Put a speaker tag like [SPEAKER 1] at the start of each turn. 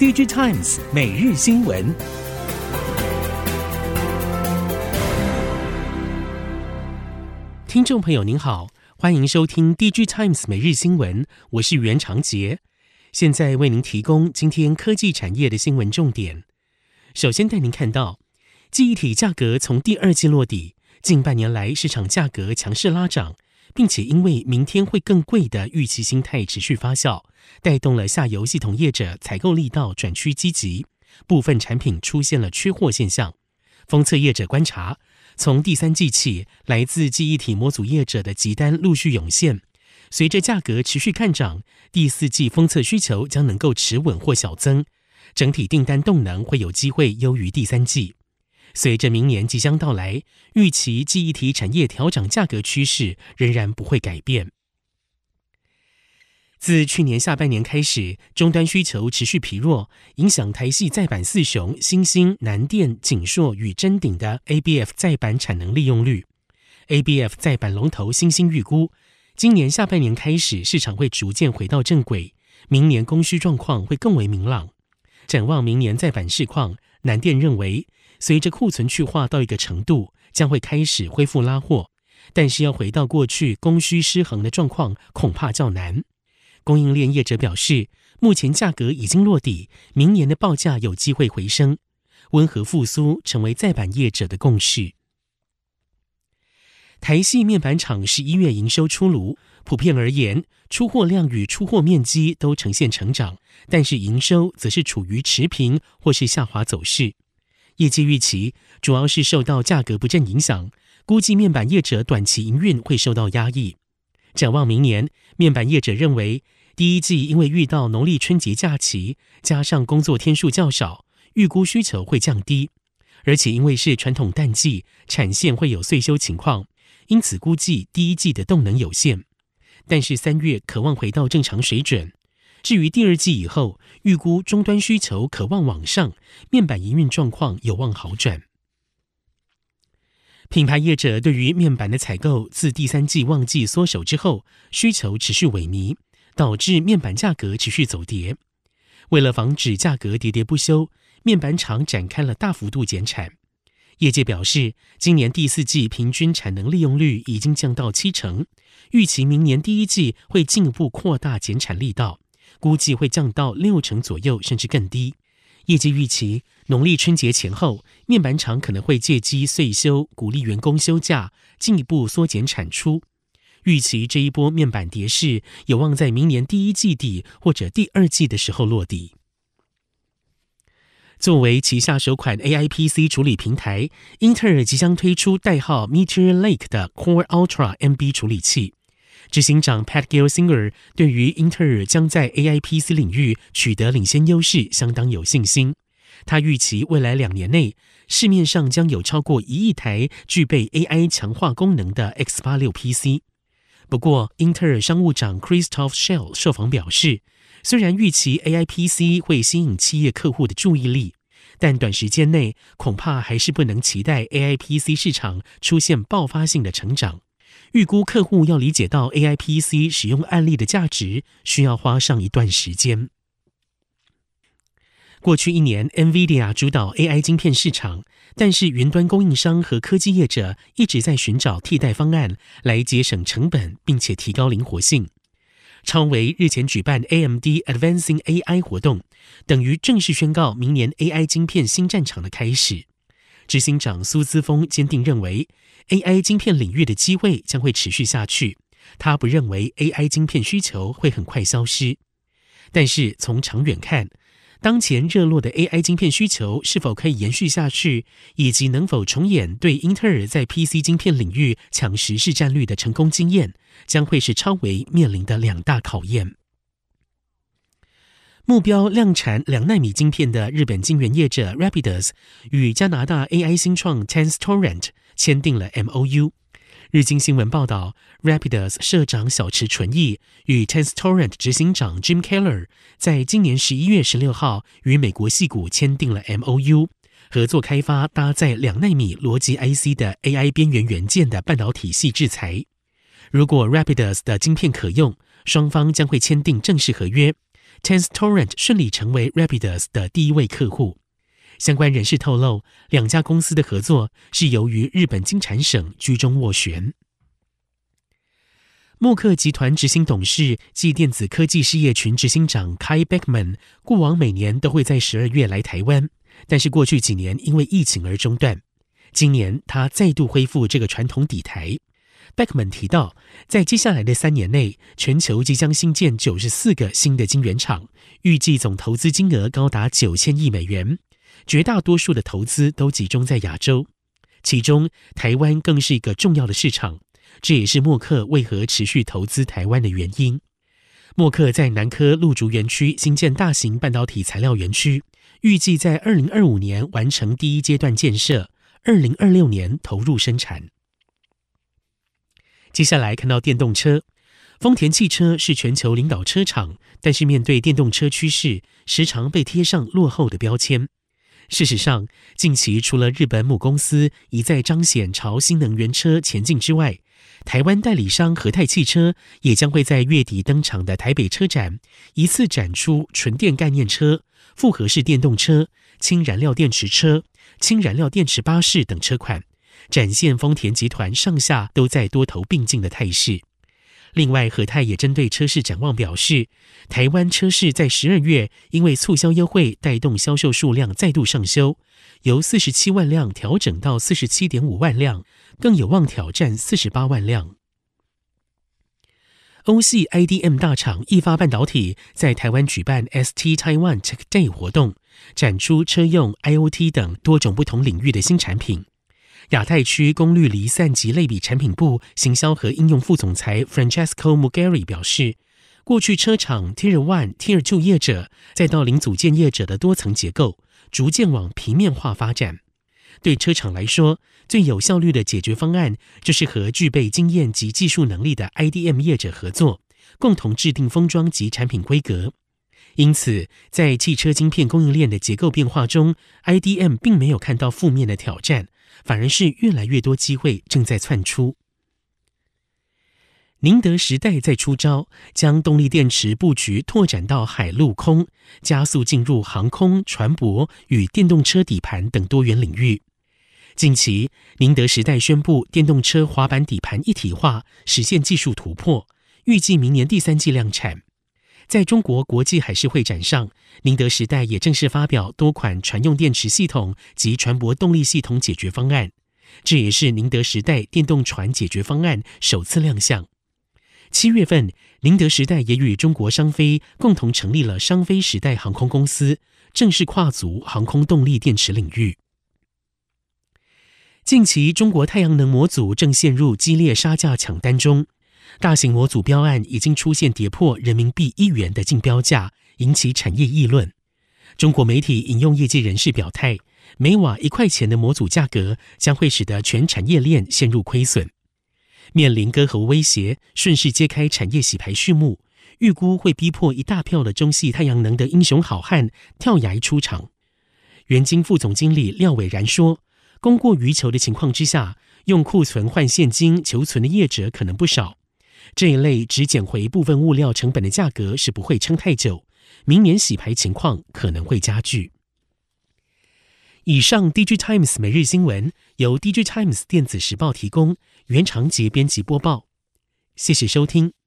[SPEAKER 1] DigiTimes 每日新闻，听众朋友您好，欢迎收听 DigiTimes 每日新闻，我是袁长杰，现在为您提供今天科技产业的新闻重点。首先带您看到，记忆体价格从第二季落底，近半年来市场价格强势拉涨。并且因为明天会更贵的预期心态持续发酵，带动了下游系统业者采购力道转趋积极，部分产品出现了缺货现象。封测业者观察，从第三季起，来自记忆体模组业者的急单陆续涌现，随着价格持续看涨，第四季封测需求将能够持稳或小增，整体订单动能会有机会优于第三季。随着明年即将到来，预期记忆体产业调涨价格趋势仍然不会改变。自去年下半年开始，终端需求持续疲弱，影响台系再版四雄欣兴、南电、景硕与臻鼎的 ABF 再版产能利用率。ABF 再版龙头欣兴预估，今年下半年开始，市场会逐渐回到正轨，明年供需状况会更为明朗。展望明年再版市况，南电认为。随着库存去化到一个程度，将会开始恢复拉货，但是要回到过去供需失衡的状况，恐怕较难。供应链业者表示，目前价格已经落底，明年的报价有机会回升，温和复苏成为载板业者的共识。台系面板厂十一月营收出炉，普遍而言，出货量与出货面积都呈现成长，但是营收则是处于持平或是下滑走势。业绩预期主要是受到价格不振影响，估计面板业者短期营运会受到压抑。展望明年，面板业者认为，第一季因为遇到农历春节假期，加上工作天数较少，预估需求会降低，而且因为是传统淡季，产线会有岁修情况，因此估计第一季的动能有限。但是三月可望回到正常水准。至于第二季以后，预估终端需求可望往上，面板营运状况有望好转。品牌业者对于面板的采购自第三季旺季缩手之后，需求持续萎靡，导致面板价格持续走跌。为了防止价格跌跌不休，面板厂展开了大幅度减产。业界表示，今年第四季平均产能利用率已经降到七成，预期明年第一季会进一步扩大减产力道。估计会降到六成左右，甚至更低。业界预期，农历春节前后，面板厂可能会借机岁休，鼓励员工休假，进一步缩减产出。预期这一波面板跌势有望在明年第一季底或者第二季的时候落地。作为旗下首款 AI PC 处理平台，英特尔即将推出代号 Meteor Lake 的 Core Ultra MB 处理器。执行长 Pat Gelsinger 对于英特尔将在 AI PC 领域取得领先优势相当有信心。他预期未来两年内，市面上将有超过一亿台具备 AI 强化功能的 X86 PC。不过，英特尔商务长 Christoph Shell 受访表示，虽然预期 AI PC 会吸引企业客户的注意力，但短时间内恐怕还是不能期待 AI PC 市场出现爆发性的成长。预估客户要理解到 AI PC 使用案例的价值，需要花上一段时间。过去一年，NVIDIA 主导 AI 晶片市场，但是云端供应商和科技业者一直在寻找替代方案来节省成本，并且提高灵活性。超微日前举办 AMD Advancing AI 活动，等于正式宣告明年 AI 晶片新战场的开始。执行长苏姿峰坚定认为，AI 晶片领域的机会将会持续下去。他不认为 AI 晶片需求会很快消失，但是从长远看，当前热络的 AI 晶片需求是否可以延续下去，以及能否重演对英特尔在 PC 晶片领域抢食市占率的成功经验，将会是超微面临的两大考验。目标量产两纳米晶片的日本晶圆业者 Rapidus 与加拿大 AI 新创 Tenstorrent 签订了 MOU。日经新闻报道，Rapidus 社长小池纯一与 Tenstorrent 执行长 Jim Keller 在今年十一月十六号与美国矽谷签订了 MOU，合作开发搭载两纳米逻辑 IC 的 AI 边缘元件的半导体系制裁。如果 Rapidus 的晶片可用，双方将会签订正式合约。，TensTorrent 顺利成为 Rapidus 的第一位客户。相关人士透露，两家公司的合作是由于日本经产省居中斡旋。默克集团执行董事暨电子科技事业群执行长 Kai Beckman 过往每年都会在十二月来台湾，但是过去几年因为疫情而中断。今年他再度恢复这个传统底台。Beckman 提到，在接下来的三年内，全球即将新建九十四个新的晶圆厂，预计总投资金额高达九千亿美元，绝大多数的投资都集中在亚洲，其中台湾更是一个重要的市场。这也是默克为何持续投资台湾的原因。默克在南科陆竹园区新建大型半导体材料园区，预计在二零二五年完成第一阶段建设，二零二六年投入生产。接下来看到电动车，丰田汽车是全球领导车厂，但是面对电动车趋势，时常被贴上落后的标签。事实上，近期除了日本母公司一再彰显朝新能源车前进之外，台湾代理商和泰汽车也将会在月底登场的台北车展，一次展出纯电概念车、复合式电动车、氢燃料电池车、氢燃料电池巴士等车款，展现丰田集团上下都在多头并进的态势。另外，和泰也针对车市展望表示，台湾车市在十二月因为促销优惠带动销售数量再度上修，由四十七万辆调整到四十七点五万辆，更有望挑战四十八万辆。欧系 IDM 大厂意发半导体在台湾举办 ST Taiwan Tech Day 活动，展出车用 IoT 等多种不同领域的新产品。亚太区功率离散及类比产品部行销和应用副总裁 Francesco Mugari 表示，过去车厂 Tier One、Tier Two 业者，再到零组件业者的多层结构，逐渐往平面化发展。对车厂来说，最有效率的解决方案就是和具备经验及技术能力的 IDM 业者合作，共同制定封装及产品规格。因此，在汽车晶片供应链的结构变化中，IDM 并没有看到负面的挑战。反而是越来越多机会正在窜出。宁德时代在出招，将动力电池布局拓展到海陆空，加速进入航空、船舶与电动车底盘等多元领域。近期，宁德时代宣布电动车滑板底盘一体化，实现技术突破，预计明年第三季量产。在中国国际海事会展上，宁德时代也正式发表多款船用电池系统及船舶动力系统解决方案，这也是宁德时代电动船解决方案首次亮相。七月份，宁德时代也与中国商飞共同成立了商飞时代航空公司，正式跨足航空动力电池领域。近期，中国太阳能模组正陷入激烈杀价抢单中。大型模组标案已经出现跌破人民币一元的竞标价，引起产业议论。中国媒体引用业界人士表态，每瓦一块钱的模组价格将会使得全产业链陷入亏损。面临割喉威胁，顺势揭开产业洗牌序幕，预估会逼迫一大票的中系太阳能的英雄好汉跳崖出场。元晶副总经理廖伟然说：“供过于求的情况之下，用库存换现金求存的业者可能不少。”这一类只捡回部分物料成本的价格是不会撑太久，明年洗牌情况可能会加剧。以上，DigiTimes 每日新闻由 DigiTimes 电子时报提供，原长节编辑播报，谢谢收听。